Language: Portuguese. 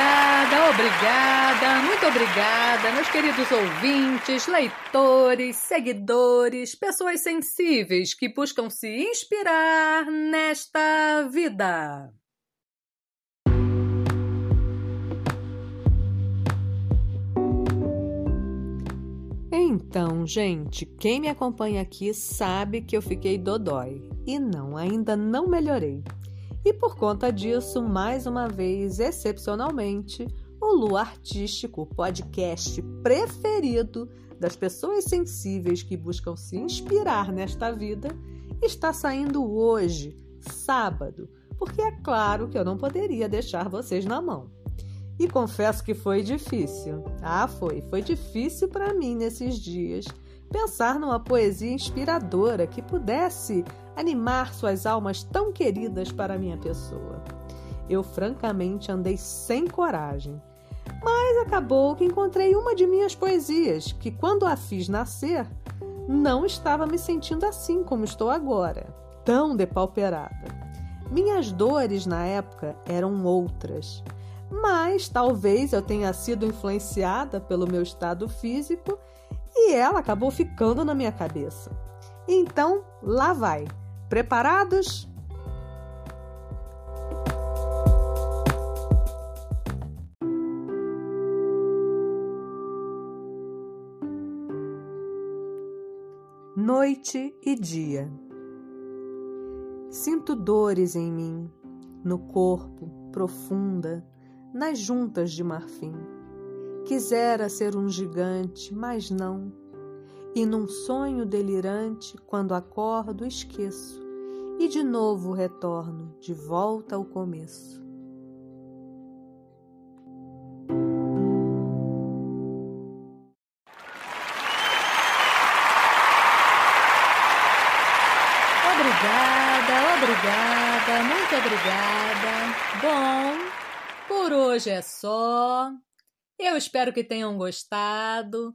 Obrigada, obrigada, muito obrigada, meus queridos ouvintes, leitores, seguidores, pessoas sensíveis que buscam se inspirar nesta vida. Então, gente, quem me acompanha aqui sabe que eu fiquei dodói. E não, ainda não melhorei. E por conta disso, mais uma vez, excepcionalmente, o Lu Artístico, podcast preferido das pessoas sensíveis que buscam se inspirar nesta vida, está saindo hoje, sábado, porque é claro que eu não poderia deixar vocês na mão. E confesso que foi difícil. Ah, foi, foi difícil para mim nesses dias pensar numa poesia inspiradora que pudesse animar suas almas tão queridas para minha pessoa. Eu francamente andei sem coragem, mas acabou que encontrei uma de minhas poesias que, quando a fiz nascer, não estava me sentindo assim como estou agora, tão depauperada. Minhas dores na época eram outras, mas talvez eu tenha sido influenciada pelo meu estado físico e ela acabou ficando na minha cabeça. Então, lá vai. Preparados? Noite e dia. Sinto dores em mim, no corpo, profunda, nas juntas de marfim. Quisera ser um gigante, mas não e num sonho delirante, quando acordo, esqueço, e de novo retorno, de volta ao começo. Obrigada, obrigada, muito obrigada. Bom, por hoje é só. Eu espero que tenham gostado.